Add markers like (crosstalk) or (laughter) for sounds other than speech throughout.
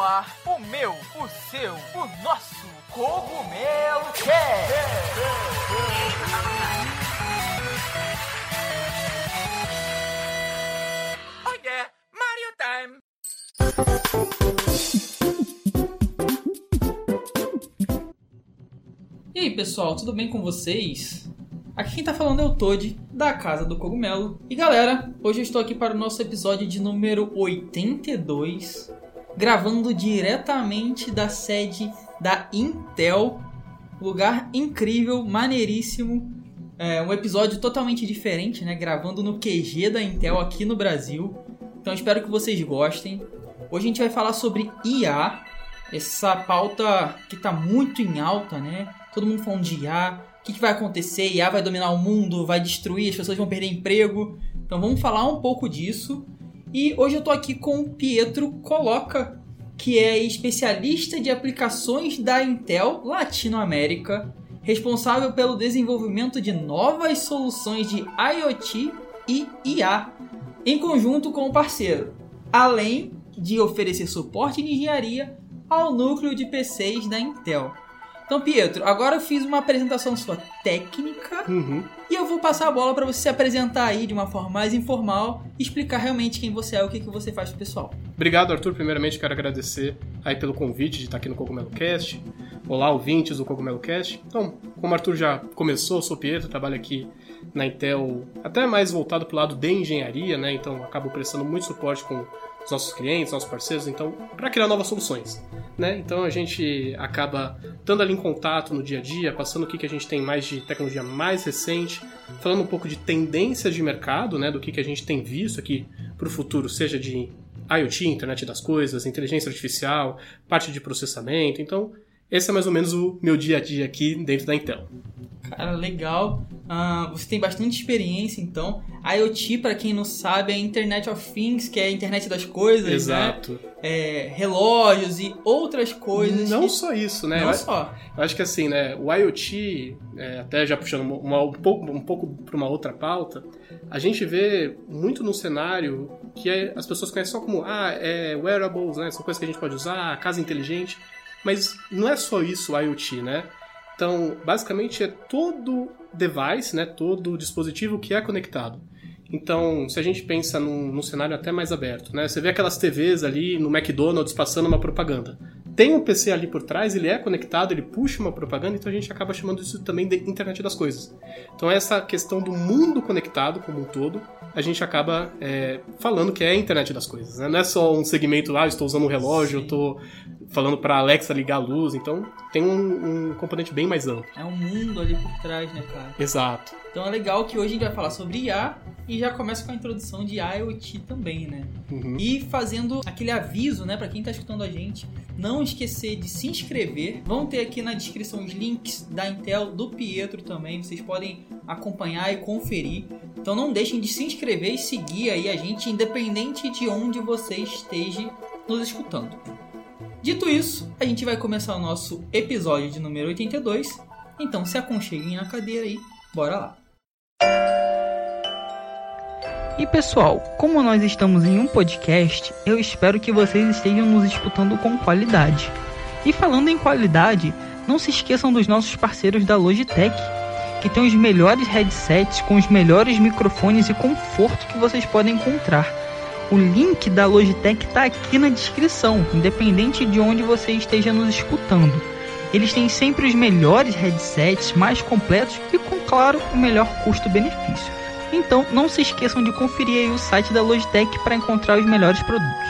ar o meu, o seu, o nosso Cogumelo Cast. Oh yeah, Mario time! E aí pessoal, tudo bem com vocês? Aqui quem tá falando é o Toad, da Casa do Cogumelo. E galera, hoje eu estou aqui para o nosso episódio de número 82, gravando diretamente da sede da Intel. Lugar incrível, maneiríssimo. É um episódio totalmente diferente, né? Gravando no QG da Intel aqui no Brasil. Então espero que vocês gostem. Hoje a gente vai falar sobre IA, essa pauta que está muito em alta, né? Todo mundo falando de IA, o que, que vai acontecer? IA vai dominar o mundo, vai destruir, as pessoas vão perder emprego. Então vamos falar um pouco disso. E hoje eu tô aqui com o Pietro Coloca, que é especialista de aplicações da Intel Latinoamérica, responsável pelo desenvolvimento de novas soluções de IoT e IA, em conjunto com o parceiro, além de oferecer suporte de engenharia ao núcleo de PCs da Intel. Então, Pietro, agora eu fiz uma apresentação sua técnica Uhum. e eu vou passar a bola para você se apresentar aí de uma forma mais informal e explicar realmente quem você é, o que, que você faz pro pessoal. Obrigado, Arthur. Primeiramente, quero agradecer aí pelo convite de estar aqui no Cogumelo Cast. Olá, ouvintes do Cogumelo Cast. Então, como o Arthur já começou, eu sou o Pietro, trabalho aqui na Intel, até mais voltado para o lado de engenharia, né? Então, acabo prestando muito suporte com os nossos clientes, nossos parceiros, então, para criar novas soluções, né? Então, a gente acaba estando ali em contato no dia a dia, passando o que, que a gente tem mais de tecnologia mais recente, falando um pouco de tendências de mercado, né? Do que, que a gente tem visto aqui para o futuro, seja de IoT, internet das coisas, inteligência artificial, parte de processamento. Então, esse é mais ou menos o meu dia a dia aqui dentro da Intel. Cara, legal. Ah, você tem bastante experiência, então. IoT, para quem não sabe, é a Internet of Things, que é a internet das coisas, Exato. né? É, relógios e outras coisas. Não que- só isso, né? Não Eu- só. Eu acho que assim, né, o IoT, é, até já puxando uma- uma- um pouco, um pouco para uma outra pauta, a gente vê muito no cenário que é- as pessoas conhecem só como, ah, é wearables, né, são coisas que a gente pode usar, casa inteligente, mas não é só isso o IoT, né? Então, basicamente é todo device, né, todo dispositivo que é conectado. Então, se a gente pensa num, num cenário até mais aberto, né? Você vê aquelas TVs ali no McDonald's passando uma propaganda. Tem um PC ali por trás, ele é conectado, ele puxa uma propaganda, então a gente acaba chamando isso também de internet das coisas. Então, essa questão do mundo conectado como um todo, a gente acaba é, falando que é a internet das coisas. Né? Não é só um segmento, ah, eu estou usando um relógio, Sim. eu estou falando para Alexa ligar a luz. Então, tem um, um componente bem mais amplo. É um mundo ali por trás, né, cara? Exato. Então é legal que hoje a gente vai falar sobre IA e já começa com a introdução de IoT também, né? Uhum. E fazendo aquele aviso, né, para quem tá escutando a gente, não esquecer de se inscrever. Vão ter aqui na descrição os links da Intel, do Pietro também, vocês podem acompanhar e conferir. Então não deixem de se inscrever e seguir aí a gente, independente de onde você esteja nos escutando. Dito isso, a gente vai começar o nosso episódio de número 82. Então se aconcheguem na cadeira aí, bora lá. E pessoal, como nós estamos em um podcast, eu espero que vocês estejam nos escutando com qualidade. E falando em qualidade, não se esqueçam dos nossos parceiros da Logitech, que tem os melhores headsets com os melhores microfones e conforto que vocês podem encontrar. O link da Logitech está aqui na descrição, independente de onde você esteja nos escutando. Eles têm sempre os melhores headsets, mais completos e com, claro, o melhor custo-benefício. Então, não se esqueçam de conferir o site da Logitech para encontrar os melhores produtos.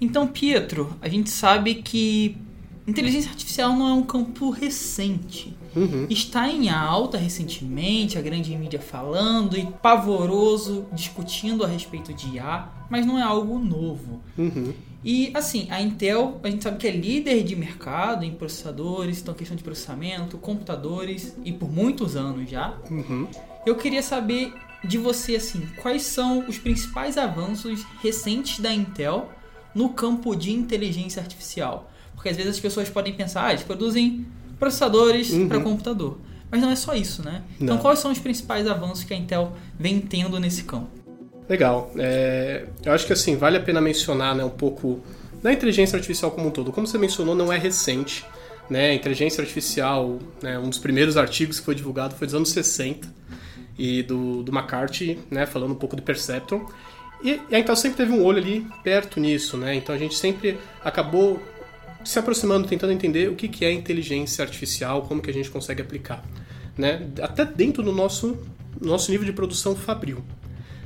Então, Pietro, a gente sabe que inteligência artificial não é um campo recente. Uhum. Está em alta recentemente, a grande mídia falando e pavoroso discutindo a respeito de IA, mas não é algo novo. Uhum. E assim, a Intel, a gente sabe que é líder de mercado em processadores, então questão de processamento, computadores e por muitos anos já. Uhum. Eu queria saber de você assim, quais são os principais avanços recentes da Intel no campo de inteligência artificial? Porque às vezes as pessoas podem pensar, ah, eles produzem processadores Uhum. para computador. Mas não é só isso, né? Então, Não. quais são os principais avanços que a Intel vem tendo nesse campo? Legal. É, eu acho que assim, vale a pena mencionar né, um pouco da inteligência artificial como um todo. Como você mencionou, não é recente. Né? A inteligência artificial, né, um dos primeiros artigos que foi divulgado foi dos anos 60, e do, do McCarthy, né, falando um pouco de Perceptron. E, e a Intel sempre teve um olho ali perto nisso, né? Então a gente sempre acabou se aproximando, tentando entender o que que é inteligência artificial, como que a gente consegue aplicar, né? Até dentro do nosso, nosso nível de produção fabril.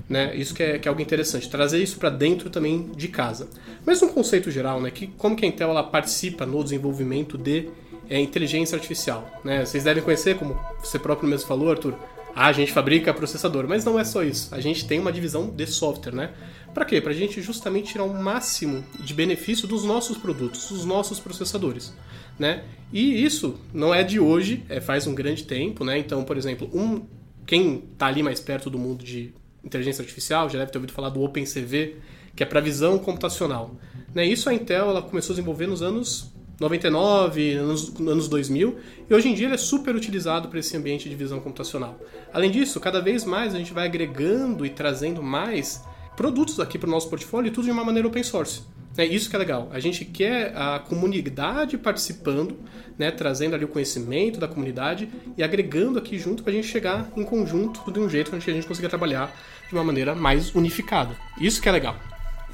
Né? Isso que é, que é algo interessante, trazer isso para dentro também de casa. Mas um conceito geral, né? Que como que a Intel ela participa no desenvolvimento de é, inteligência artificial, né? Vocês devem conhecer, como você próprio mesmo falou, Arthur. Ah, a gente fabrica processador, mas não é só isso. A gente tem uma divisão de software, né? Para quê? Para a gente justamente tirar o máximo de benefício dos nossos produtos, dos nossos processadores, né? E isso não é de hoje, é faz um grande tempo, né? Então, por exemplo, um quem está ali mais perto do mundo de inteligência artificial já deve ter ouvido falar do OpenCV, que é para visão computacional. Né? Isso a Intel ela começou a desenvolver nos anos 99, anos, anos 2000, e hoje em dia ele é super utilizado para esse ambiente de visão computacional. Além disso, cada vez mais a gente vai agregando e trazendo mais produtos aqui para o nosso portfólio, tudo de uma maneira open source. É isso que é legal. A gente quer a comunidade participando, né, trazendo ali o conhecimento da comunidade e agregando aqui junto para a gente chegar em conjunto de um jeito que a gente consiga trabalhar de uma maneira mais unificada. Isso que é legal.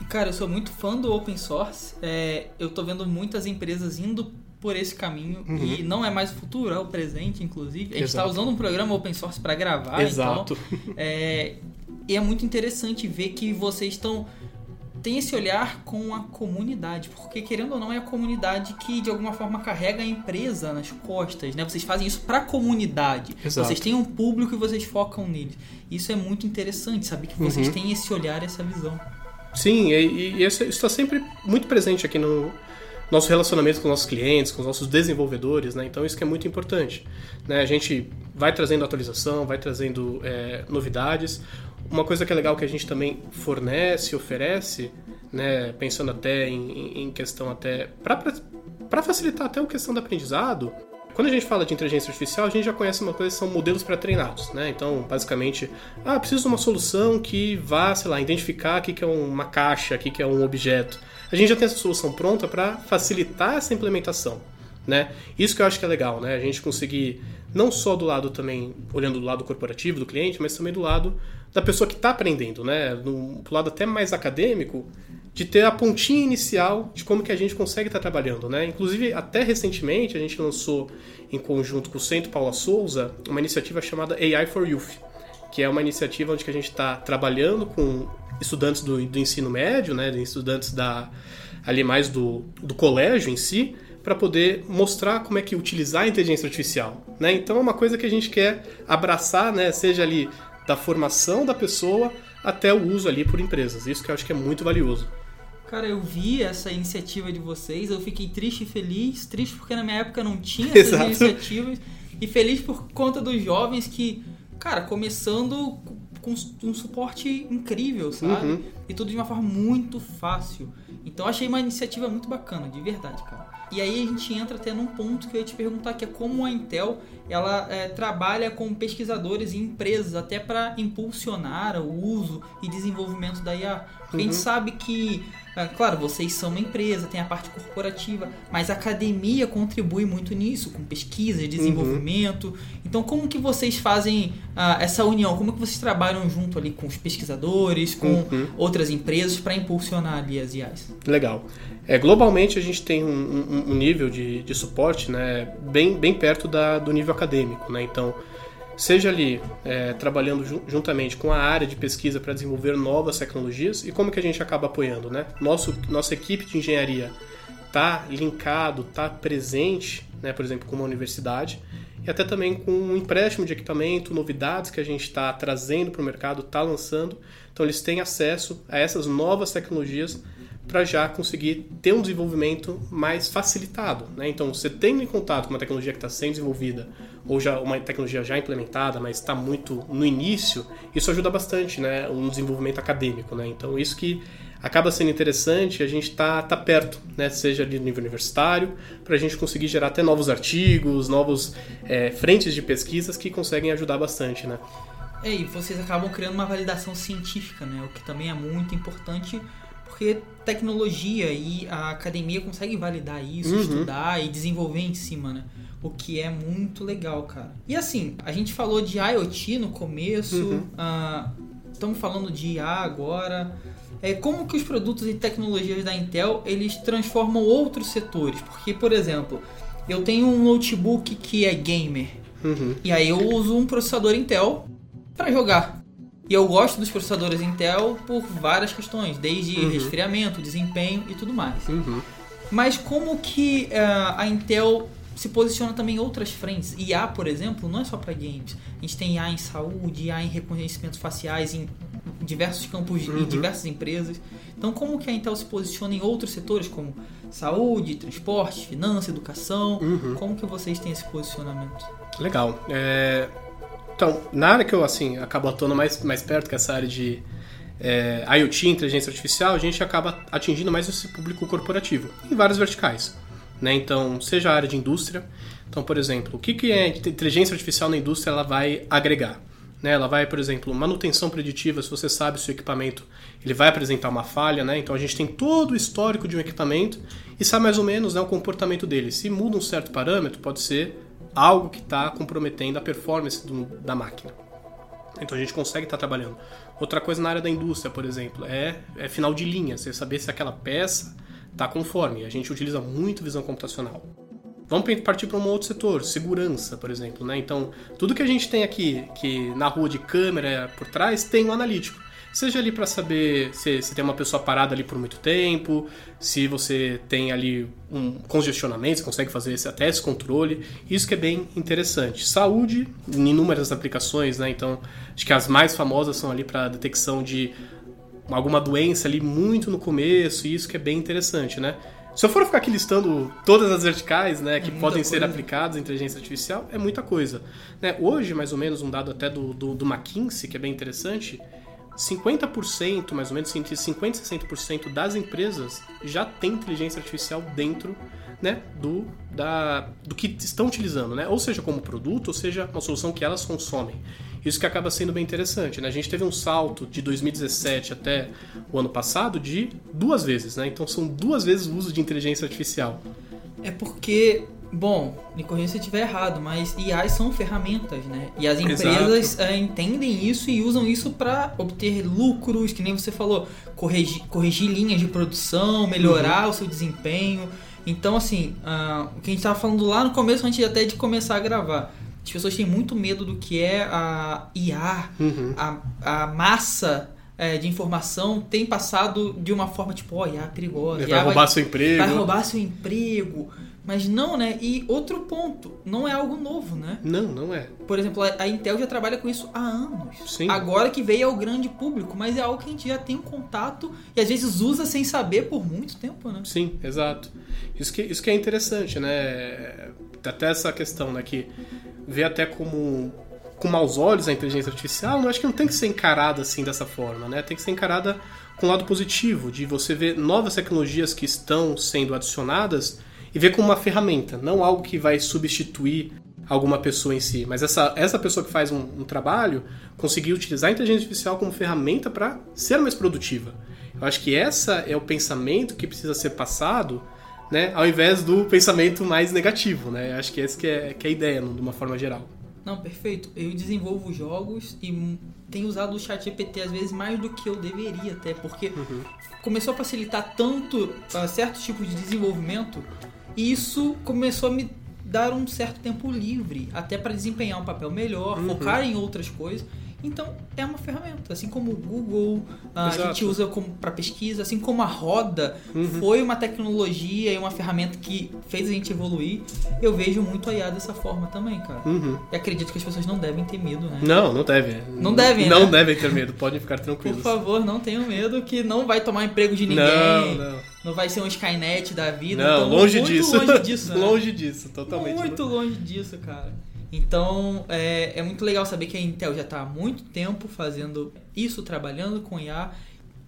Cara, eu sou muito fã do open source. É, eu tô vendo muitas empresas indo por esse caminho e não é mais o futuro, é o presente, inclusive. A gente está usando um programa open source para gravar, Exato. então é, e é muito interessante ver que vocês estão tem esse olhar com a comunidade, porque querendo ou não é a comunidade que de alguma forma carrega a empresa nas costas, né? Vocês fazem isso para a comunidade. Exato. Vocês têm um público e vocês focam neles. Isso é muito interessante, saber que vocês Uhum. têm esse olhar, essa visão. Sim, e, e isso está sempre muito presente aqui no nosso relacionamento com os nossos clientes, com os nossos desenvolvedores, né? Então isso que é muito importante. Né? A gente vai trazendo atualização, vai trazendo é, novidades. Uma coisa que é legal que a gente também fornece, oferece, né? Pensando até em, em- em questão até para facilitar até a questão do aprendizado. Quando a gente fala de inteligência artificial, a gente já conhece uma coisa que são modelos pré-treinados, né? Então, basicamente, ah, preciso de uma solução que vá, sei lá, identificar o que é uma caixa, o que é um objeto. A gente já tem essa solução pronta para facilitar essa implementação, né? Isso que eu acho que é legal, né? A gente conseguir não só do lado também olhando do lado corporativo do cliente, mas também do lado da pessoa que está aprendendo, né? Do lado até mais acadêmico, de ter a pontinha inicial de como que a gente consegue estar trabalhando, né? Inclusive, até recentemente, a gente lançou em conjunto com o Centro Paula Souza uma iniciativa chamada AI for Youth, que é uma iniciativa onde a gente está trabalhando com estudantes do, do ensino médio, né? Estudantes da ali mais do, do colégio em si, para poder mostrar como é que utilizar a inteligência artificial, né? Então é uma coisa que a gente quer abraçar, né? Seja ali da formação da pessoa até o uso ali por empresas. Isso que eu acho que é muito valioso. Cara, eu vi essa iniciativa de vocês, eu fiquei triste e feliz. Triste porque na minha época não tinha (laughs) essas Exato. iniciativas. E feliz por conta dos jovens que, cara, começando com um suporte incrível, sabe? Uhum. E tudo de uma forma muito fácil. Então achei uma iniciativa muito bacana, de verdade, cara. E aí a gente entra até num ponto que eu ia te perguntar, que é como a Intel ela é, trabalha com pesquisadores e empresas até para impulsionar o uso e desenvolvimento da IA. Porque a gente sabe que, é, claro, vocês são uma empresa, tem a parte corporativa, mas a academia contribui muito nisso, com pesquisa, desenvolvimento. Então, como que vocês fazem ah, essa união? Como que vocês trabalham junto ali com os pesquisadores, com Uhum. outras empresas para impulsionar ali as IAs? Legal. É, globalmente a gente tem um, um- um nível de, de suporte né, bem, bem perto da- do nível acadêmico. Né? Então, seja ali é, trabalhando jun- juntamente com a área de pesquisa para desenvolver novas tecnologias e como que a gente acaba apoiando. Né? Nosso, nossa equipe de engenharia está linkado, está presente, né, por exemplo, com uma universidade e até também com um empréstimo de equipamento, novidades que a gente está trazendo para o mercado, está lançando. Então eles têm acesso a essas novas tecnologias para já conseguir ter um desenvolvimento mais facilitado. Né? Então, você tendo em contato com uma tecnologia que está sendo desenvolvida ou já uma tecnologia já implementada, mas está muito no início, isso ajuda bastante né? no desenvolvimento acadêmico. Né? Então, isso que acaba sendo interessante a gente tá, tá perto, né? seja no nível universitário, para a gente conseguir gerar até novos artigos, novos é, frentes de pesquisas que conseguem ajudar bastante. Né? É, e vocês acabam criando uma validação científica, né? o que também é muito importante porque tecnologia e a academia conseguem validar isso, Uhum. estudar e desenvolver em cima, né? O que é muito legal, cara. E assim, a gente falou de IoT no começo, Uhum. ah, estamos falando de IA agora. É, como que os produtos e tecnologias da Intel eles transformam outros setores? Porque, por exemplo, eu tenho um notebook que é gamer Uhum. e aí eu uso um processador Intel para jogar. E eu gosto dos processadores Intel por várias questões, desde Uhum. resfriamento, desempenho e tudo mais. Uhum. Mas como que eh, a Intel se posiciona também em outras frentes? IA, por exemplo, não é só para games. A gente tem IA em saúde, IA em reconhecimentos faciais em diversos campos e Uhum. diversas empresas. Então, como que a Intel se posiciona em outros setores como saúde, transporte, finanças, educação? Uhum. Como que vocês têm esse posicionamento? Legal. É, Então, na área que eu assim acabo atuando mais, mais perto, que é essa área de é, IoT, inteligência artificial, a gente acaba atingindo mais esse público corporativo em várias verticais. Né? Então, seja a área de indústria. Então, por exemplo, o que, que é inteligência artificial na indústria ela vai agregar? Né? Ela vai, por exemplo, manutenção preditiva, se você sabe se o equipamento ele vai apresentar uma falha, né? então a gente tem todo o histórico de um equipamento e sabe mais ou menos né, o comportamento dele. Se muda um certo parâmetro, pode ser algo que está comprometendo a performance do- da máquina. Então a gente consegue estar trabalhando. Outra coisa na área da indústria, por exemplo, é, é final de linha, você saber se aquela peça está conforme. A gente utiliza muito visão computacional. Vamos partir para um outro setor, segurança, por exemplo. Né? Então, tudo que a gente tem aqui, que na rua de câmera por trás, tem um analítico. Seja ali para saber se, se tem uma pessoa parada ali por muito tempo, se você tem ali um congestionamento, você consegue fazer esse, até esse controle. Isso que é bem interessante. Saúde, em inúmeras aplicações, né? Então, acho que as mais famosas são ali para detecção de alguma doença ali muito no começo, e isso que é bem interessante, né? Se eu for ficar aqui listando todas as verticais, né, que muita podem ser coisa. aplicadas em inteligência artificial, é muita coisa. Né? Hoje, mais ou menos, um dado até do, do, do McKinsey, que é bem interessante, 50%, mais ou menos, entre 50% e 60% das empresas já tem inteligência artificial dentro né, do, da, do que estão utilizando, né? ou seja, como produto, ou seja, uma solução que elas consomem. Isso que acaba sendo bem interessante. Né? A gente teve um salto de 2017 até o ano passado de duas vezes, né? então são duas vezes o uso de inteligência artificial. É porque, bom, me corrija se eu estiver errado, mas IAs são ferramentas, né? E as empresas eh, entendem isso e usam isso para obter lucros, que nem você falou, corrigir, corrigir linhas de produção, melhorar o seu desempenho. Então, assim, ah, o que a gente estava falando lá no começo, antes até de começar a gravar. As pessoas têm muito medo do que é a IA, Uhum. a, a massa eh, de informação tem passado de uma forma tipo, ó, IA é perigosa. Vai IA roubar seu emprego. vai roubar seu emprego. Mas não, né? E outro ponto, não é algo novo, né? Não, não é. Por exemplo, a Intel já trabalha com isso há anos. Sim. Agora que veio ao grande público, mas é algo que a gente já tem um contato e às vezes usa sem saber por muito tempo, né? Sim, exato. Isso que, isso que é interessante, né? Até essa questão, né? Que vê até como com maus olhos a inteligência artificial, eu acho que não tem que ser encarada assim dessa forma, né? Tem que ser encarada com o lado positivo, de você ver novas tecnologias que estão sendo adicionadas e ver como uma ferramenta, não algo que vai substituir alguma pessoa em si, mas essa, essa pessoa que faz um, um trabalho conseguir utilizar a inteligência artificial como ferramenta para ser mais produtiva. Eu acho que essa é o pensamento que precisa ser passado, né, ao invés do pensamento mais negativo, né? Eu acho que essa que é, que é a ideia, de uma forma geral. Não, perfeito. Eu desenvolvo jogos e tenho usado o chat GPT às vezes mais do que eu deveria até, porque começou a facilitar tanto ah, certos tipos de desenvolvimento e isso começou a me dar um certo tempo livre, até para desempenhar um papel melhor, Uhum. focar em outras coisas. Então é uma ferramenta, assim como o Google ah, a Exato. gente usa para pesquisa, assim como a roda Uhum. foi uma tecnologia e uma ferramenta que fez a gente evoluir. Eu vejo muito a IA dessa forma também, cara. Uhum. E acredito que as pessoas não devem ter medo, né? Não, não deve. Não devem, Não né? devem ter medo, podem ficar Por tranquilos. favor, não tenham medo que não vai tomar emprego de ninguém. Não, não. Não vai ser um Skynet da vida. Não, Então, longe muito disso. longe disso. (laughs) né? longe disso, totalmente. Muito longe disso, cara. Então, é, é muito legal saber que a Intel já está há muito tempo fazendo isso, trabalhando com IA.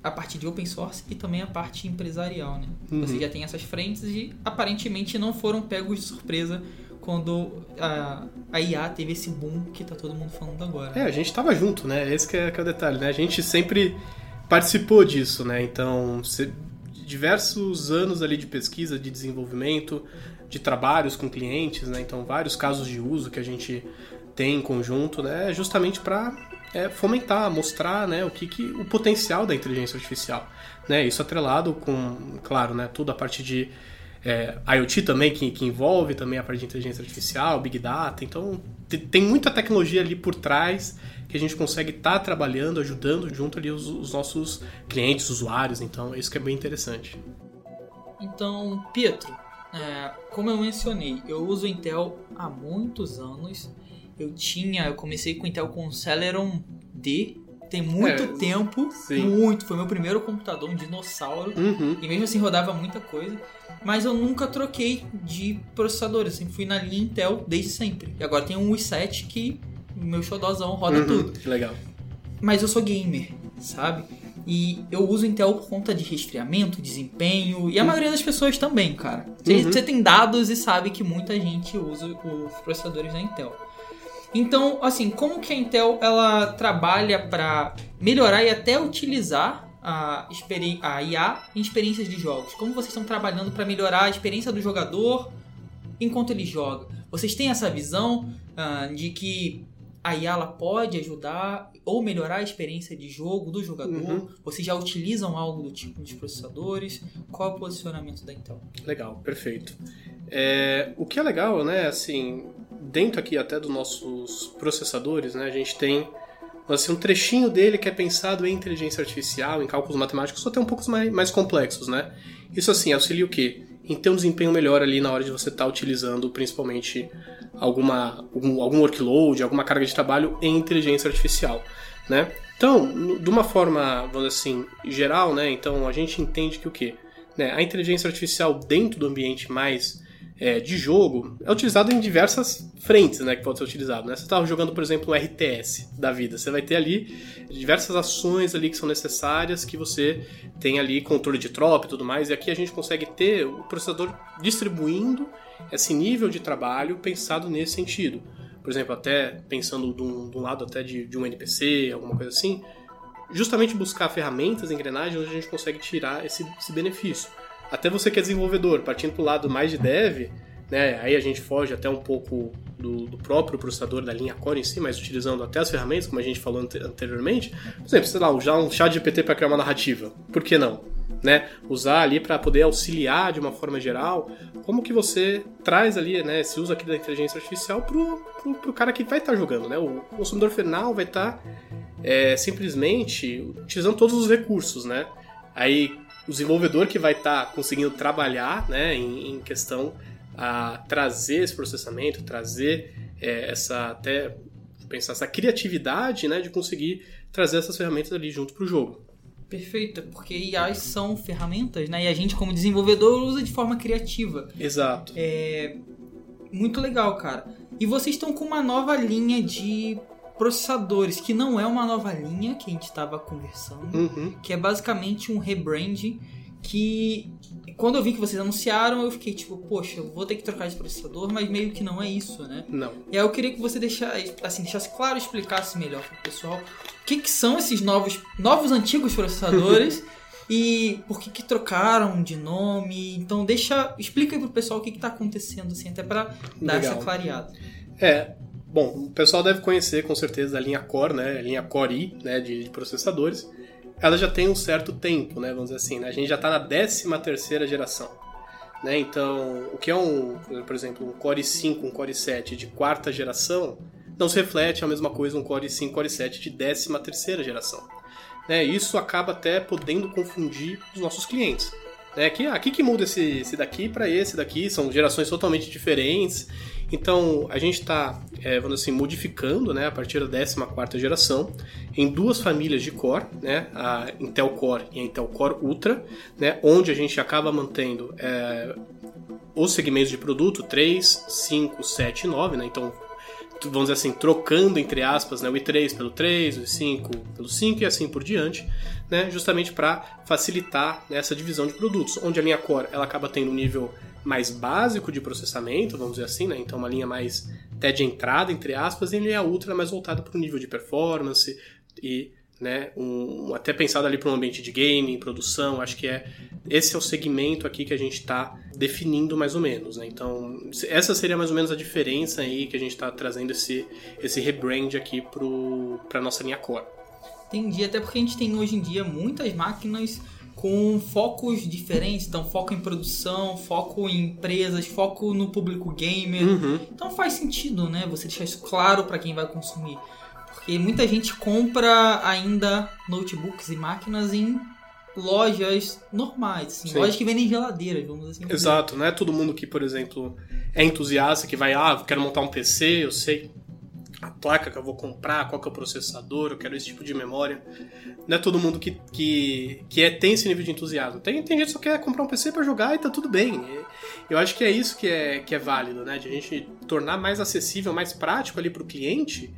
a parte de open source e também a parte empresarial, né? Uhum. Você já tem essas frentes e aparentemente não foram pegos de surpresa quando a, a IA teve esse boom que tá todo mundo falando agora. É, a gente tava junto, né? Esse que é, que é o detalhe, né? A gente sempre participou disso, né? Então, diversos anos ali de pesquisa, de desenvolvimento, de trabalhos com clientes, né? Então, vários casos de uso que a gente tem em conjunto, né? Justamente para fomentar, mostrar, né? O que, que o potencial da inteligência artificial, né? Isso atrelado com, claro, né? Toda a parte de é, IoT também, que, que envolve também a parte de inteligência artificial, Big Data. Então, te- tem muita tecnologia ali por trás que a gente consegue estar trabalhando, ajudando junto ali os, os nossos clientes, usuários. Então, isso que é bem interessante. Então, Pietro, é, como eu mencionei, eu uso Intel há muitos anos. Eu tinha, eu comecei com Intel com Celeron D, tem muito É, tempo, sim. muito. Foi meu primeiro computador, um dinossauro. Uhum. E mesmo assim rodava muita coisa. Mas eu nunca troquei de processador. Eu sempre fui na linha Intel desde sempre. E agora tem um i7 que meu xodozão roda Uhum. tudo. Que legal. Mas eu sou gamer, sabe? E eu uso Intel por conta de resfriamento, desempenho. E a maioria das pessoas também, cara. Você Uhum. você tem dados e sabe que muita gente usa os processadores da Intel. Então, assim, como que a Intel ela trabalha para melhorar e até utilizar a, a IA em experiências de jogos? Como vocês estão trabalhando para melhorar a experiência do jogador enquanto ele joga? Vocês têm essa visão ah, de que a IA ela pode ajudar ou melhorar a experiência de jogo do jogador? Uhum. Vocês já utilizam algo do tipo nos processadores? Qual é o posicionamento da Intel? Legal, perfeito. É, o que é legal, né, assim, dentro aqui até dos nossos processadores, né, a gente tem assim, um trechinho dele que é pensado em inteligência artificial, em cálculos matemáticos, até um pouco mais, mais complexos, né? Isso assim, auxilia o quê? Em ter um desempenho melhor ali na hora de você estar utilizando principalmente alguma, algum, algum workload, alguma carga de trabalho em inteligência artificial, né? Então, de uma forma, vamos dizer assim, geral, né? Então a gente entende que o quê? Né, a inteligência artificial dentro do ambiente mais é, de jogo é utilizada em diversas frentes, né, que pode ser utilizado. Né? Você está jogando, por exemplo, um RTS da vida. Você vai ter ali diversas ações ali que são necessárias, que você tem ali controle de tropa e tudo mais. E aqui a gente consegue ter o processador distribuindo esse nível de trabalho pensado nesse sentido. Por exemplo, até pensando de um, de um lado até de, de um NPC, alguma coisa assim, justamente buscar ferramentas, engrenagens onde a gente consegue tirar esse, esse benefício. Até você que é desenvolvedor, partindo para o lado mais de dev, né, aí a gente foge até um pouco do, do próprio processador da linha Core em si, mas utilizando até as ferramentas, como a gente falou ante- anteriormente. Por exemplo, sei lá, usar um chat GPT para criar uma narrativa. Por que não? Né? Usar ali para poder auxiliar de uma forma geral, como que você traz ali, né, esse uso aqui da inteligência artificial pro, pro, pro cara que vai estar jogando, né? O consumidor final vai estar é, simplesmente utilizando todos os recursos, né? Aí o desenvolvedor que vai estar conseguindo trabalhar, né, em, em questão a trazer esse processamento, trazer é, essa até pensar essa criatividade, né, de conseguir trazer essas ferramentas ali junto pro jogo. Perfeito, porque IAs são ferramentas, né? E a gente, como desenvolvedor, usa de forma criativa. Exato. É muito legal, cara. E vocês estão com uma nova linha de processadores, que não é uma nova linha que a gente estava conversando, Uhum. que é basicamente um rebrand que quando eu vi que vocês anunciaram, eu fiquei tipo, poxa, eu vou ter que trocar de processador, mas meio que não é isso, né? Não. E aí eu queria que você deixasse, assim, deixasse claro, explicasse melhor pro pessoal o que, que são esses novos, novos antigos processadores (laughs) e por que, que trocaram de nome. Então deixa, explica aí pro pessoal o que, que tá acontecendo, assim, até pra dar Legal. essa clareada. É, bom, o pessoal deve conhecer com certeza a linha Core, né, a linha Core i, né, de, de processadores. Ela já tem um certo tempo, né, vamos dizer assim, né? A gente já está na 13 terceira geração. Né? Então, o que é um, por exemplo, um Core i5, um Core i7 de quarta geração, não se reflete a mesma coisa um Core i5, Core i7 de 13 terceira geração. Né? Isso acaba até podendo confundir os nossos clientes. Né? Que, ah, que muda esse, esse daqui para esse daqui? São gerações totalmente diferentes. Então, a gente está, é, vamos assim, modificando né, a partir da 14ª geração em duas famílias de Core, né, a Intel Core e a Intel Core Ultra, né, onde a gente acaba mantendo é, os segmentos de produto 3, 5, 7 e 9, né, então vamos dizer assim, trocando entre aspas, né, o i3 pelo 3, o i5 pelo 5 e assim por diante, né, justamente para facilitar né, essa divisão de produtos, onde a linha Core ela acaba tendo um nível mais básico de processamento, vamos dizer assim, né, então uma linha mais até de entrada, entre aspas, e a linha Ultra mais voltada para o nível de performance e né, um, até pensado ali para um ambiente de game, produção, acho que é esse é o segmento aqui que a gente está definindo mais ou menos, né? Então essa seria mais ou menos a diferença aí que a gente está trazendo esse esse rebrand aqui para nossa linha core. Entendi, até porque a gente tem hoje em dia muitas máquinas com focos diferentes, então foco em produção, foco em empresas, foco no público gamer. Uhum. Então faz sentido, né? Você deixar isso claro para quem vai consumir. Porque muita gente compra ainda notebooks e máquinas em lojas normais, assim, Sim. lojas que vendem geladeiras, vamos assim dizer. Exato, não é todo mundo que, por exemplo, é entusiasta, que vai, ah, eu quero montar um PC, eu sei a placa que eu vou comprar, qual que é o processador, eu quero esse tipo de memória. Não é todo mundo que, que, que é, tem esse nível de entusiasmo. Tem, tem gente que só quer comprar um PC para jogar e tá tudo bem. Eu acho que é isso que é, que é válido, né? De a gente tornar mais acessível, mais prático ali pro cliente,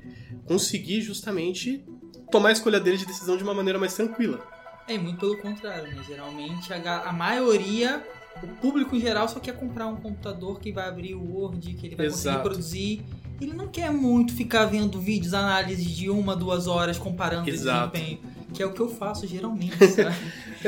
conseguir justamente tomar a escolha dele de decisão de uma maneira mais tranquila. É, muito pelo contrário, né? Geralmente a, a maioria, o público em geral só quer comprar um computador que vai abrir o Word, que ele vai conseguir Exato. produzir. Ele não quer muito ficar vendo vídeos, análises de uma, duas horas comparando o Exato. desempenho. Que é o que eu faço geralmente, (laughs) sabe?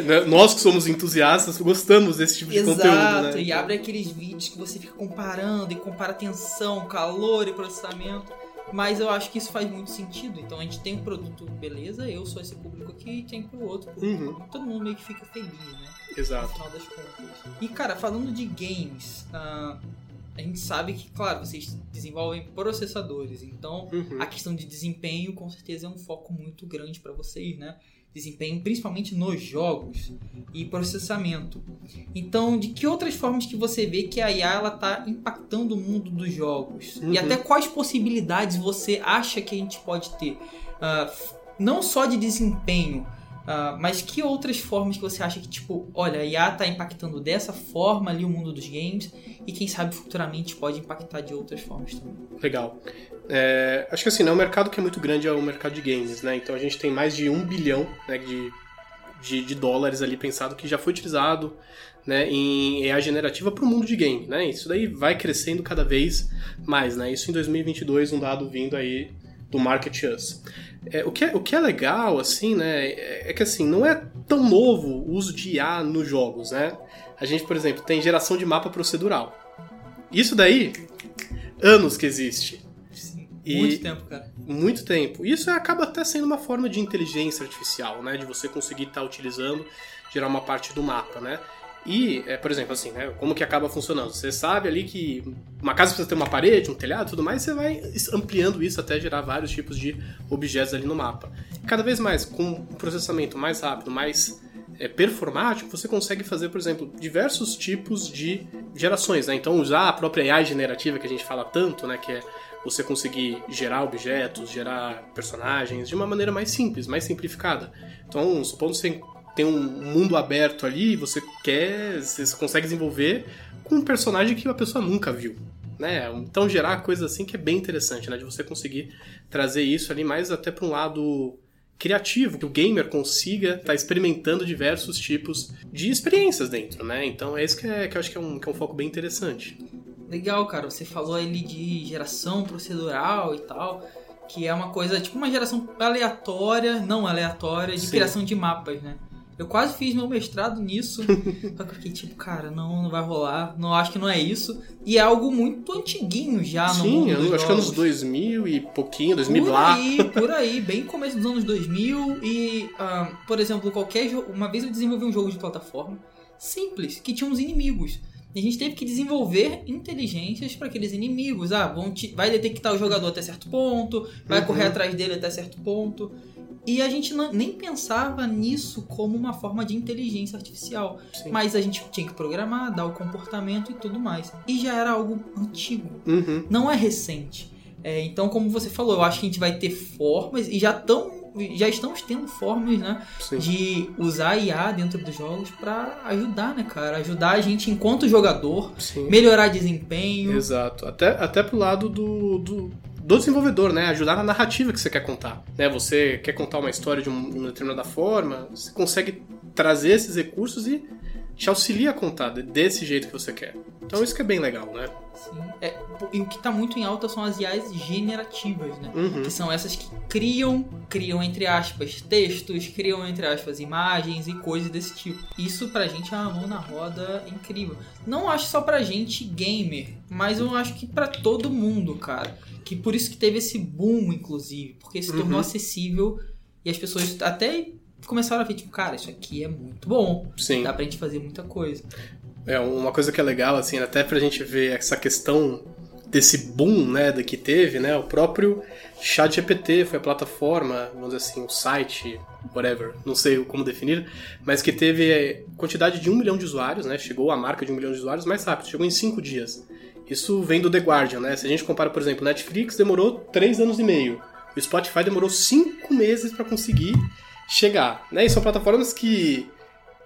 Né? Nós que somos entusiastas gostamos desse tipo de Exato, conteúdo, né? e abre aqueles vídeos que você fica comparando e compara tensão, calor e processamento. Mas eu acho que isso faz muito sentido. Então a gente tem um produto, beleza, eu sou esse público aqui e tem pro outro. Uhum. Todo mundo meio que fica feliz, né? no Exato. final das contas. E cara, falando de games, ah, a gente sabe que, claro, vocês desenvolvem processadores, então Uhum. a questão de desempenho com certeza é um foco muito grande para vocês, né? Desempenho principalmente nos jogos e processamento. Então, de que outras formas que você vê que a IA ela tá impactando o mundo dos jogos? Uhum. E até quais possibilidades você acha que a gente pode ter? F- não só de desempenho, ah, mas que outras formas que você acha que, tipo, olha, a IA tá impactando dessa forma ali o mundo dos games e quem sabe futuramente pode impactar de outras formas também. Legal. É, acho que assim, né, o mercado que é muito grande é o mercado de games, né? Então a gente tem mais de um bilhão né, de, de, de dólares ali pensado que já foi utilizado né, em EA generativa para o mundo de game, né? Isso daí vai crescendo cada vez mais, né? Isso em 2022, um dado vindo aí do Market Us. É, o, que é, o que é legal, assim, né, é é que assim, não é tão novo o uso de IA nos jogos, né? A gente, por exemplo, tem geração de mapa procedural. Isso daí, anos que existe. Sim, Muito tempo, cara. muito tempo. Isso acaba até sendo uma forma de inteligência artificial, né? De você conseguir estar utilizando, gerar uma parte do mapa, né? E, é, por exemplo, assim, né? Como que acaba funcionando? Você sabe ali que uma casa precisa ter uma parede, um telhado, tudo mais, você vai ampliando isso até gerar vários tipos de objetos ali no mapa. Cada vez mais, com um processamento mais rápido, mais é, performático, você consegue fazer, por exemplo, diversos tipos de gerações, né? Então, usar a própria AI generativa que a gente fala tanto, né? Que é você conseguir gerar objetos, gerar personagens de uma maneira mais simples, mais simplificada. Então, supondo que você tem um mundo aberto ali, você quer, você consegue desenvolver com um personagem que a pessoa nunca viu. Né? Então gerar coisa assim que é bem interessante, né? De você conseguir trazer isso ali mais até para um lado criativo, que o gamer consiga estar experimentando diversos tipos de experiências dentro, né? Então é isso que, é, que eu acho que é, um, que é um foco bem interessante. Legal, cara. Você falou ali de geração procedural e tal, que é uma coisa, tipo uma geração aleatória, não aleatória, de Sim. criação de mapas, né? Eu quase fiz meu mestrado nisso, (laughs) só que eu fiquei tipo, cara, não, não vai rolar, não acho que não é isso. E é algo muito antiguinho já no Sim, mundo eu acho que anos jogos. 2000 e pouquinho, 2000 Por lá. aí, por aí, bem começo dos anos 2000 e, ah, por exemplo, qualquer jogo, uma vez eu desenvolvi um jogo de plataforma simples, que tinha uns inimigos. E a gente teve que desenvolver inteligências para aqueles inimigos. Ah, vão te- vai detectar o jogador até certo ponto, vai Uhum. correr atrás dele até certo ponto. E a gente não- nem pensava nisso como uma forma de inteligência artificial. Sim. Mas a gente tinha que programar, dar o comportamento e tudo mais. E já era algo antigo Uhum. não é recente. É, então, como você falou, eu acho que a gente vai ter formas e já tão, já estamos tendo formas, né, Sim. de usar a IA dentro dos jogos pra ajudar, né, cara, ajudar a gente enquanto jogador, Sim. melhorar desempenho. Exato. Até, até pro lado do, do, do desenvolvedor, né? Ajudar na narrativa que você quer contar. Né? Você quer contar uma história de uma determinada forma, você consegue trazer esses recursos e te auxilia a contar desse jeito que você quer. Então isso que é bem legal, né? Sim. É, e o que está muito em alta são as IAs generativas, né? Uhum. Que são essas que criam, criam entre aspas textos, criam entre aspas imagens e coisas desse tipo. Isso pra gente é uma mão na roda incrível. Não acho só pra gente gamer, mas eu acho que pra todo mundo, cara. Que por isso que teve esse boom, inclusive, porque se tornou Uhum. acessível e as pessoas até começaram a ver, tipo, cara, isso aqui é muito bom. Sim. Dá pra gente fazer muita coisa. É, uma coisa que é legal, assim, até pra gente ver essa questão desse boom, né, da que teve, né, o próprio ChatGPT foi a plataforma, vamos dizer assim, o site, whatever, não sei como definir, mas que teve é, quantidade de um milhão de usuários, né, chegou a marca de um milhão de usuários mais rápido, chegou em cinco dias. Isso vem do The Guardian, né, se a gente compara, por exemplo, Netflix demorou três anos e meio, o Spotify demorou cinco meses para conseguir chegar, né, e são plataformas que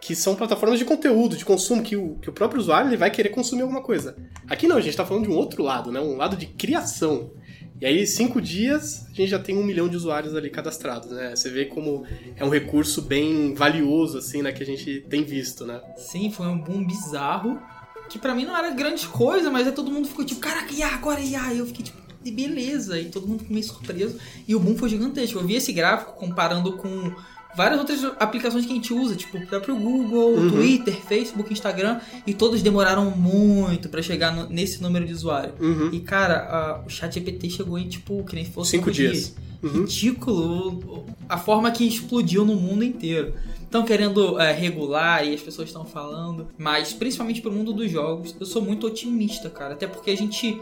que são plataformas de conteúdo, de consumo, que o, que o próprio usuário ele vai querer consumir alguma coisa. Aqui não, a gente está falando de um outro lado, né? Um lado de criação. E aí, cinco dias, a gente já tem um milhão de usuários ali cadastrados, né? Você vê como é um recurso bem valioso, assim, né? Que a gente tem visto, né? Sim, foi um boom bizarro. Que pra mim não era grande coisa, mas aí todo mundo ficou tipo, caraca, IA, agora. E eu fiquei tipo, "E beleza. E todo mundo ficou meio surpreso. E o boom foi gigantesco. Eu vi esse gráfico comparando com várias outras aplicações que a gente usa, tipo o próprio Google, Uhum. Twitter, Facebook, Instagram. E todos demoraram muito pra chegar no- nesse número de usuário. Uhum. E cara, a- o chat GPT chegou em tipo, que nem se fosse Cinco dias. Uhum. Ridículo a forma que explodiu no mundo inteiro. Estão querendo é, regular e as pessoas estão falando, mas principalmente pro mundo dos jogos, eu sou muito otimista, cara. Até porque a gente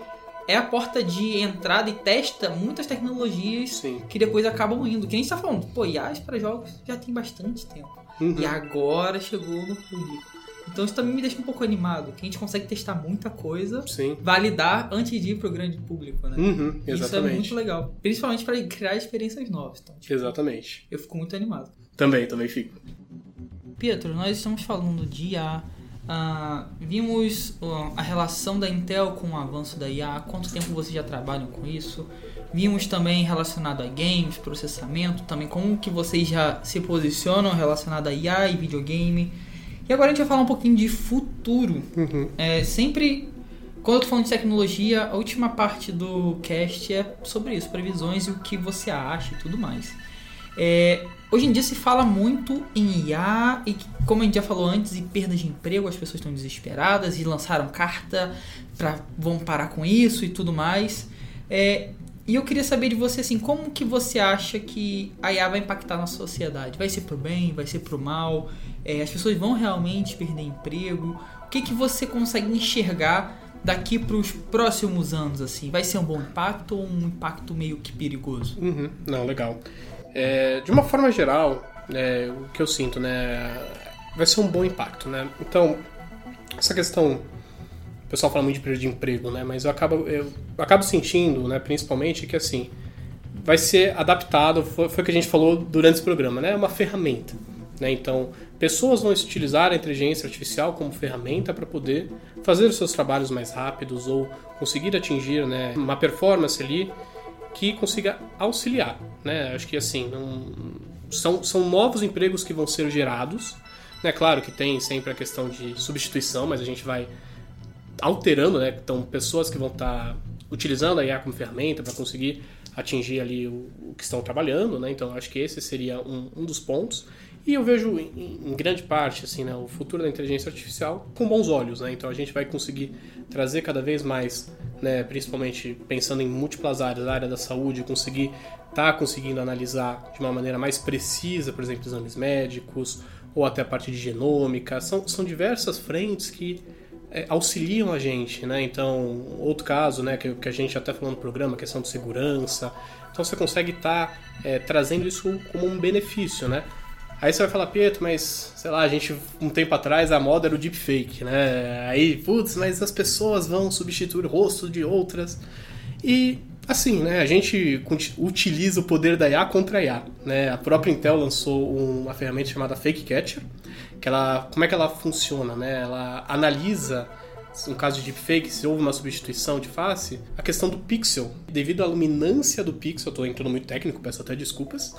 é a porta de entrada e testa muitas tecnologias Sim. que depois acabam indo. Que nem a gente tá falando, pô, IAs para jogos já tem bastante tempo. Uhum. E agora chegou no público. Então isso também me deixa um pouco animado, que a gente consegue testar muita coisa, Sim. validar antes de ir pro grande público, né? Uhum. Isso é Exatamente. muito legal. Principalmente para criar experiências novas. Então, tipo, Exatamente. eu fico muito animado. Também, também fico. Pietro, nós estamos falando de IA. Ah, vimos ah, a relação da Intel com o avanço da IA. Há quanto tempo vocês já trabalham com isso? Vimos também relacionado a games, processamento, também como que vocês já se posicionam relacionado a IA e videogame. E agora a gente vai falar um pouquinho de futuro. Uhum. É, sempre, quando eu tô falando de tecnologia, a última parte do cast é sobre isso, previsões e o que você acha e tudo mais. É, hoje em dia se fala muito em IA e, como a gente já falou antes, e perdas de emprego, as pessoas estão desesperadas e lançaram carta para vão parar com isso e tudo mais. É, e eu queria saber de você assim, como que você acha que a IA vai impactar na sociedade? Vai ser pro bem? Vai ser pro mal? É, as pessoas vão realmente perder emprego? O que que você consegue enxergar daqui para os próximos anos assim? Vai ser um bom impacto ou um impacto meio que perigoso? Uhum. Não, legal. É, de uma forma geral, é, o que eu sinto, né, vai ser um bom impacto, né? Então, essa questão, o pessoal fala muito de perda de emprego, né? Mas eu acabo, eu acabo sentindo, né, principalmente, que assim, vai ser adaptado, foi, foi o que a gente falou durante esse programa, né? É uma ferramenta, né? Então, pessoas vão utilizar a inteligência artificial como ferramenta para poder fazer os seus trabalhos mais rápidos ou conseguir atingir, né, uma performance ali que consiga auxiliar, né? Acho que assim, são, são novos empregos que vão ser gerados, né? Claro que tem sempre a questão de substituição, mas a gente vai alterando, né? Então, pessoas que vão estar utilizando a IA como ferramenta para conseguir atingir ali o, o que estão trabalhando, né? Então, acho que esse seria um, um dos pontos. E eu vejo em, em grande parte assim, né, o futuro da inteligência artificial com bons olhos, né? Então a gente vai conseguir trazer cada vez mais, né, principalmente pensando em múltiplas áreas, a área da saúde, conseguir estar conseguindo analisar de uma maneira mais precisa, por exemplo, exames médicos ou até a parte de genômica. São, são diversas frentes que é, auxiliam a gente, né? Então, outro caso, né, que, que a gente até falou no programa, questão de segurança. Então, você consegue estar é, trazendo isso como um benefício, né? Aí você vai falar, Pietro, mas, sei lá, a gente, um tempo atrás, a moda era o deepfake, né? Aí, putz, mas as pessoas vão substituir o rosto de outras. E, assim, né, a gente utiliza o poder da IA contra a IA, né? A própria Intel lançou uma ferramenta chamada Fake Catcher, que ela, como é que ela funciona, né? Ela analisa um caso de deepfake, se houve uma substituição de face, a questão do pixel. Devido à luminância do pixel, tô entrando muito técnico, peço até desculpas,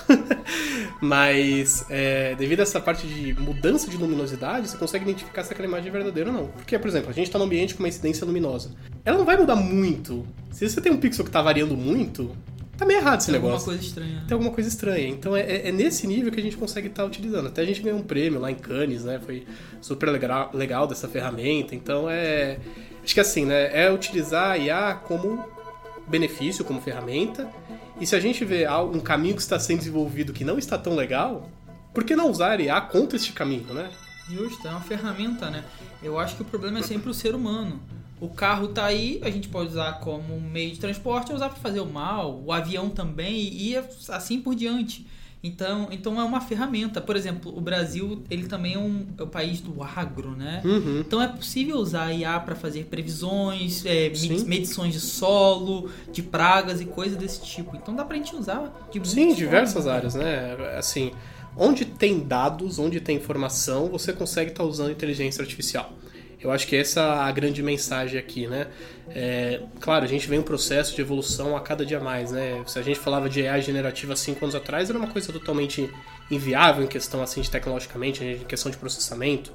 (laughs) mas é, devido a essa parte de mudança de luminosidade, você consegue identificar se aquela imagem é verdadeira ou não. Porque, por exemplo, a gente está num ambiente com uma incidência luminosa. Ela não vai mudar muito. Se você tem um pixel que está variando muito, tá meio errado esse Tem negócio. alguma coisa estranha. né? Tem alguma coisa estranha. Então é, é- é nesse nível que a gente consegue estar utilizando. Até a gente ganhou um prêmio lá em Cannes, né? Foi super legal, legal dessa ferramenta. Então é. Acho que assim, né? É utilizar a IA como benefício, como ferramenta. E se a gente vê um caminho que está sendo desenvolvido que não está tão legal, por que não usar a IA contra este caminho, né? Justo, é uma ferramenta, né? Eu acho que o problema é sempre o ser humano. O carro tá aí, a gente pode usar como um meio de transporte, usar para fazer o mal, o avião também, e assim por diante. Então, então é uma ferramenta. Por exemplo, o Brasil, ele também é, um, é o país do agro, né? Uhum. Então é possível usar a IA para fazer previsões, é, medições de solo, de pragas e coisas desse tipo. Então dá pra gente usar de Sim, diversas áreas, né? né? Assim, onde tem dados, onde tem informação, você consegue estar usando inteligência artificial. Eu acho que essa é a grande mensagem aqui, né? É, claro, a gente vem um processo de evolução a cada dia mais, né? Se a gente falava de AI generativa cinco anos atrás, era uma coisa totalmente inviável em questão assim de tecnologicamente, em questão de processamento,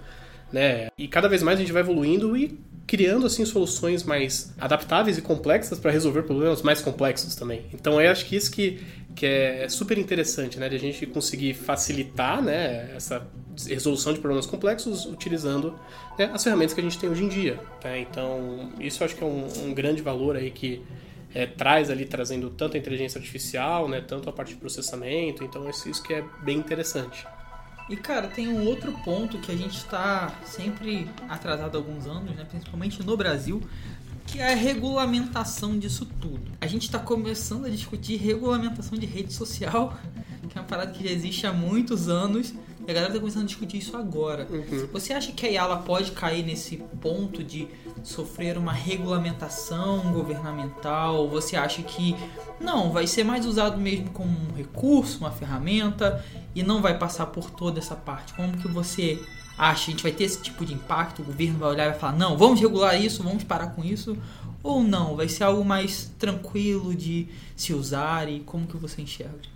né? E cada vez mais a gente vai evoluindo e criando assim soluções mais adaptáveis e complexas para resolver problemas mais complexos também. Então eu acho que isso que, que é super interessante, né, de a gente conseguir facilitar, né, essa resolução de problemas complexos utilizando né, as ferramentas que a gente tem hoje em dia. Tá? Então isso eu acho que é um, um grande valor aí que é, traz ali trazendo tanto a inteligência artificial, né, tanto a parte de processamento. Então isso, isso que é bem interessante. E cara, tem um outro ponto que a gente está sempre atrasado há alguns anos, né, principalmente no Brasil, que é a regulamentação disso tudo. A gente está começando a discutir regulamentação de rede social, (laughs) que é uma parada que já existe há muitos anos, e a galera está começando a discutir isso agora. Uhum. Você acha que a Yala pode cair nesse ponto de sofrer uma regulamentação governamental? Você acha que não, vai ser mais usado mesmo como um recurso, uma ferramenta e não vai passar por toda essa parte? Como que você acha? A gente vai ter esse tipo de impacto? O governo vai olhar e vai falar: não, vamos regular isso, vamos parar com isso? Ou não? Vai ser algo mais tranquilo de se usar e como que você enxerga?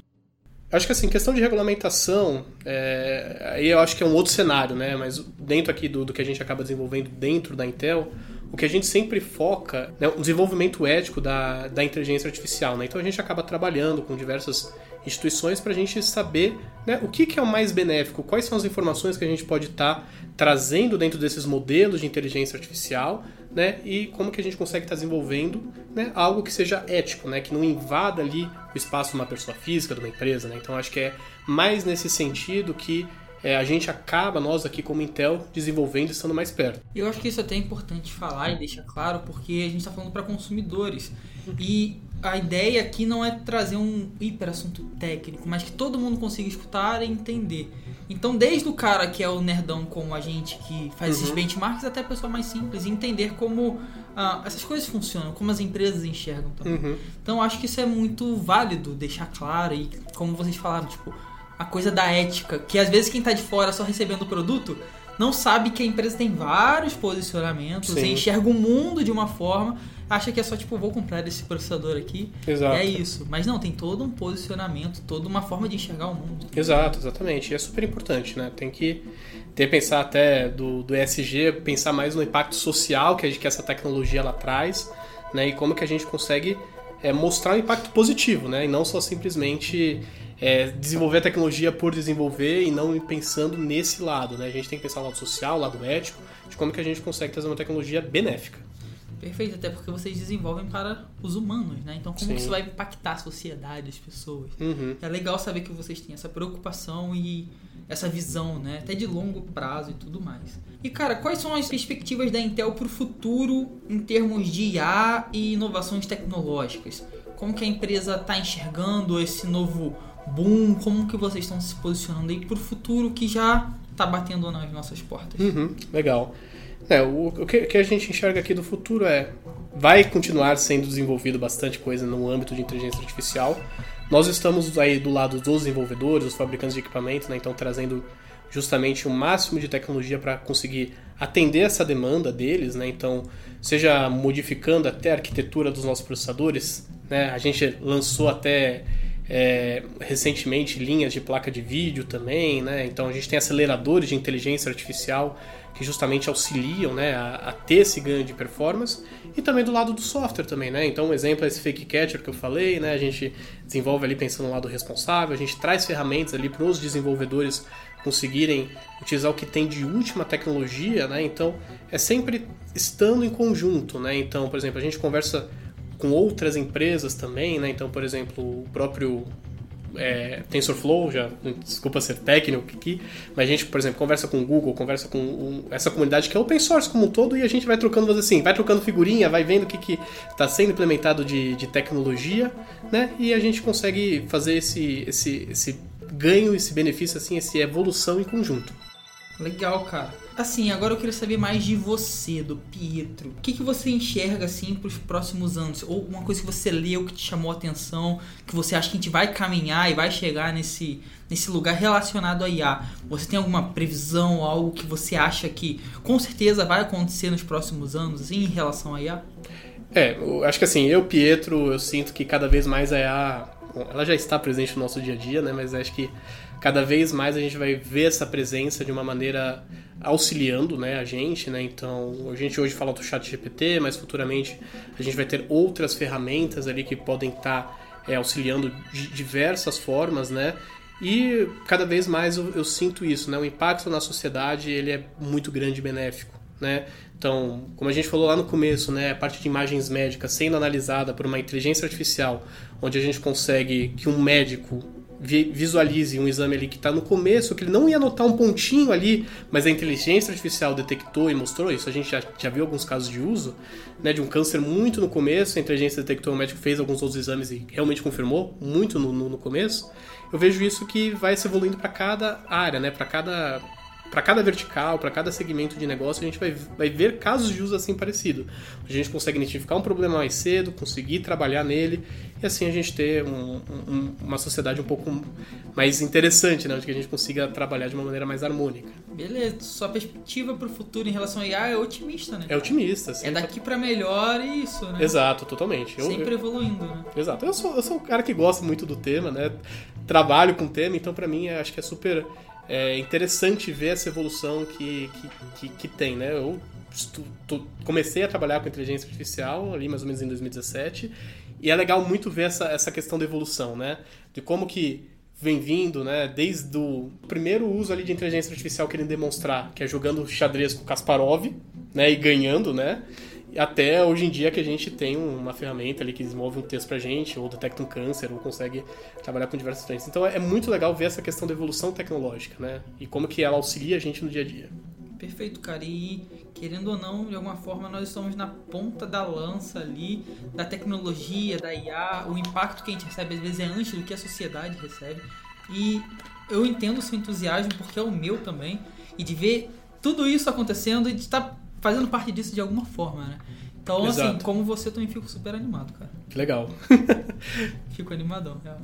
Acho que assim, questão de regulamentação, é, aí eu acho que é um outro cenário, né? Mas dentro aqui do, do que a gente acaba desenvolvendo dentro da Intel, o que a gente sempre foca é o desenvolvimento ético da, da inteligência artificial, né? Então a gente acaba trabalhando com diversas instituições para a gente saber né, o que, que é o mais benéfico, quais são as informações que a gente pode estar trazendo dentro desses modelos de inteligência artificial, né? E como que a gente consegue estar desenvolvendo né, algo que seja ético, né? Que não invada ali o espaço de uma pessoa física, de uma empresa, né? Então acho que é mais nesse sentido que é, a gente acaba, nós aqui como Intel, desenvolvendo e estando mais perto. Eu acho que isso é até importante falar e deixar claro, porque a gente está falando para consumidores. E a ideia aqui não é trazer um hiper assunto técnico, mas que todo mundo consiga escutar e entender. Então, desde o cara que é o nerdão como a gente, que faz esses Uhum. benchmarks, até a pessoa mais simples, entender como ah, essas coisas funcionam, como as empresas enxergam também. Uhum. Então, acho que isso é muito válido deixar claro e, como vocês falaram, tipo, a coisa da ética, que às vezes quem tá de fora só recebendo o produto não sabe que a empresa tem vários posicionamentos, Sim. e enxerga o mundo de uma forma, acha que é só tipo, vou comprar esse processador aqui, Exato. é isso. Mas não, tem todo um posicionamento, toda uma forma de enxergar o mundo. Exato, exatamente. E é super importante, né? Tem que ter pensar até do, do ESG, pensar mais no impacto social que, a que essa tecnologia ela traz, né? E como que a gente consegue é, mostrar um impacto positivo, né? E não só simplesmente é, desenvolver a tecnologia por desenvolver e não pensando nesse lado, né? A gente tem que pensar no lado social, lado ético, de como que a gente consegue trazer uma tecnologia benéfica. Perfeito, até porque vocês desenvolvem para os humanos, né? Então como Sim. que isso vai impactar a sociedade, as pessoas? Uhum. É legal saber que vocês têm essa preocupação e essa visão, né? Até de longo prazo e tudo mais. E cara, quais são as perspectivas da Intel para o futuro em termos de IA e inovações tecnológicas? Como que a empresa está enxergando esse novo boom? Como que vocês estão se posicionando aí para o futuro que já está batendo nas nossas portas? Uhum, legal. É, o, o que, o que a gente enxerga aqui do futuro é vai continuar sendo desenvolvido bastante coisa no âmbito de inteligência artificial. Nós estamos aí do lado dos desenvolvedores, dos fabricantes de equipamentos, né, então trazendo justamente o máximo de tecnologia para conseguir atender essa demanda deles, né? Então, seja modificando até a arquitetura dos nossos processadores, né? A gente lançou até é, recentemente linhas de placa de vídeo também, né? Então a gente tem aceleradores de inteligência artificial que justamente auxiliam né, a, a, ter esse ganho de performance e também do lado do software também, né? Então um exemplo é esse Fake Catcher que eu falei, né? A gente desenvolve ali pensando no lado responsável, a gente traz ferramentas ali para os desenvolvedores conseguirem utilizar o que tem de última tecnologia, né? Então é sempre estando em conjunto, né? Então, por exemplo, a gente conversa com outras empresas também, né? Então, por exemplo, o próprio é, TensorFlow, já desculpa ser técnico aqui, mas a gente, por exemplo, conversa com o Google, conversa com um, essa comunidade que é open source como um todo e a gente vai trocando, assim, vai trocando figurinha, vai vendo o que está sendo implementado de, de tecnologia, né? E a gente consegue fazer esse, esse, esse ganho, esse benefício, assim, essa evolução em conjunto. Legal, cara. Assim, agora eu queria saber mais de você, do Pietro. O que, que você enxerga, assim, para os próximos anos? Ou uma coisa que você leu que te chamou a atenção, que você acha que a gente vai caminhar e vai chegar nesse, nesse lugar relacionado a IA? Você tem alguma previsão, algo que você acha que com certeza vai acontecer nos próximos anos, assim, em relação a IA? É, eu acho que assim, eu, Pietro, eu sinto que cada vez mais a IA, ela já está presente no nosso dia a dia, né? Mas acho que cada vez mais a gente vai ver essa presença de uma maneira auxiliando né, a gente, né? Então, a gente hoje fala do chat GPT, mas futuramente a gente vai ter outras ferramentas ali que podem estar tá, é, auxiliando de diversas formas, né? E cada vez mais eu, eu, sinto isso, né? O impacto na sociedade ele é muito grande e benéfico, né? Então, como a gente falou lá no começo, né, a parte de imagens médicas sendo analisada por uma inteligência artificial, onde a gente consegue que um médico visualize um exame ali que está no começo, que ele não ia notar um pontinho ali, mas a inteligência artificial detectou e mostrou isso. A gente já, já viu alguns casos de uso, né, de um câncer muito no começo, a inteligência detectou, o médico fez alguns outros exames e realmente confirmou, muito no, no, no começo. Eu vejo isso que vai se evoluindo para cada área, né, para cada para cada vertical, para cada segmento de negócio, a gente vai, vai ver casos de uso assim parecido. A gente consegue identificar um problema mais cedo, conseguir trabalhar nele e assim a gente ter um, um, uma sociedade um pouco mais interessante, né? Onde que a gente consiga trabalhar de uma maneira mais harmônica. Beleza, sua perspectiva para o futuro em relação a IA é otimista, né? É otimista, sim. É daqui para melhor e isso, né? Exato, totalmente. Eu, Sempre evoluindo, né? Exato. Eu sou, eu sou um cara que gosta muito do tema, né? Trabalho com o tema, então para mim acho que é super é interessante ver essa evolução que, que, que, que tem, né? Eu estu, tu, comecei a trabalhar com inteligência artificial ali mais ou menos em 2017 e é legal muito ver essa, essa questão da evolução, né? De como que vem vindo, né? Desde o primeiro uso ali de inteligência artificial querendo demonstrar, que é jogando xadrez com Kasparov, né? E ganhando, né? Até hoje em dia que a gente tem uma ferramenta ali que desenvolve um texto pra gente, ou detecta um câncer, ou consegue trabalhar com diversas frentes. Então é muito legal ver essa questão da evolução tecnológica, né? E como que ela auxilia a gente no dia a dia. Perfeito, cara. E querendo ou não, de alguma forma nós estamos na ponta da lança ali da tecnologia, da IA, o impacto que a gente recebe às vezes é antes do que a sociedade recebe. E eu entendo o seu entusiasmo porque é o meu também, e de ver tudo isso acontecendo e de estar fazendo parte disso de alguma forma, né? Então, assim, Exato. assim, como você, eu também fico super animado, cara. Que legal. (laughs) fico animadão, real.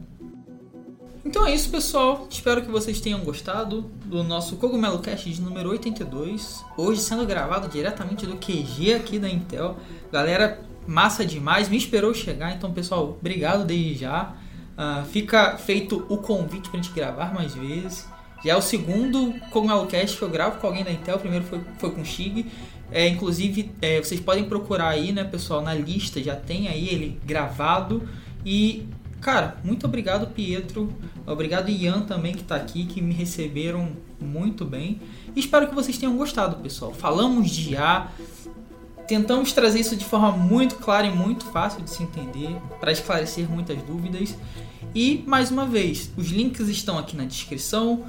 Então é isso, pessoal. Espero que vocês tenham gostado do nosso Cogumelo Cast de número 82. Hoje sendo gravado diretamente do QG aqui da Intel. Galera, massa demais. Me esperou chegar. Então, pessoal, obrigado desde já. Uh, fica feito o convite pra gente gravar mais vezes. Já é o segundo Cogumelo Cast que eu gravo com alguém da Intel. O primeiro foi, foi com o Shig. É, inclusive, é, vocês podem procurar aí, né, pessoal, na lista, já tem aí ele gravado. E, cara, muito obrigado, Pietro. Obrigado, Ian, também, que está aqui, que me receberam muito bem. E espero que vocês tenham gostado, pessoal. Falamos de IA, tentamos trazer isso de forma muito clara e muito fácil de se entender, para esclarecer muitas dúvidas. E, mais uma vez, os links estão aqui na descrição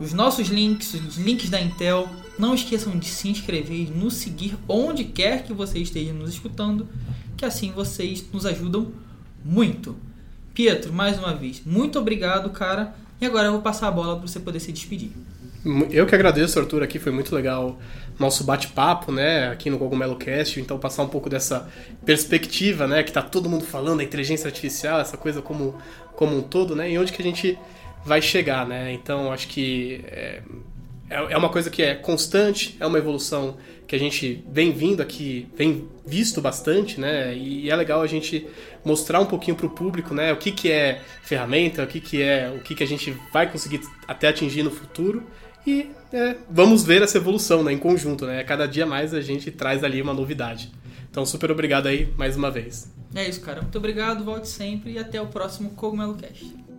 os nossos links, os links da Intel. Não esqueçam de se inscrever e nos seguir onde quer que você esteja nos escutando, que assim vocês nos ajudam muito. Pietro, mais uma vez, muito obrigado, cara. E agora eu vou passar a bola para você poder se despedir. Eu que agradeço, Arthur, aqui foi muito legal nosso bate-papo, né, aqui no Cogumelo Cast, então passar um pouco dessa perspectiva, né, que tá todo mundo falando da inteligência artificial, essa coisa como, como um todo, né, e onde que a gente vai chegar, né? Então acho que é, é, é uma coisa que é constante, é uma evolução que a gente vem vindo aqui, vem visto bastante, né? E é legal a gente mostrar um pouquinho para o público, né? O que, que é ferramenta, o que, que é, o que, que a gente vai conseguir até atingir no futuro. E é, vamos ver essa evolução, né? Em conjunto, né? Cada dia mais a gente traz ali uma novidade. Então, super obrigado aí mais uma vez. É isso, cara. Muito obrigado, volte sempre e até o próximo Cogumelo Cast.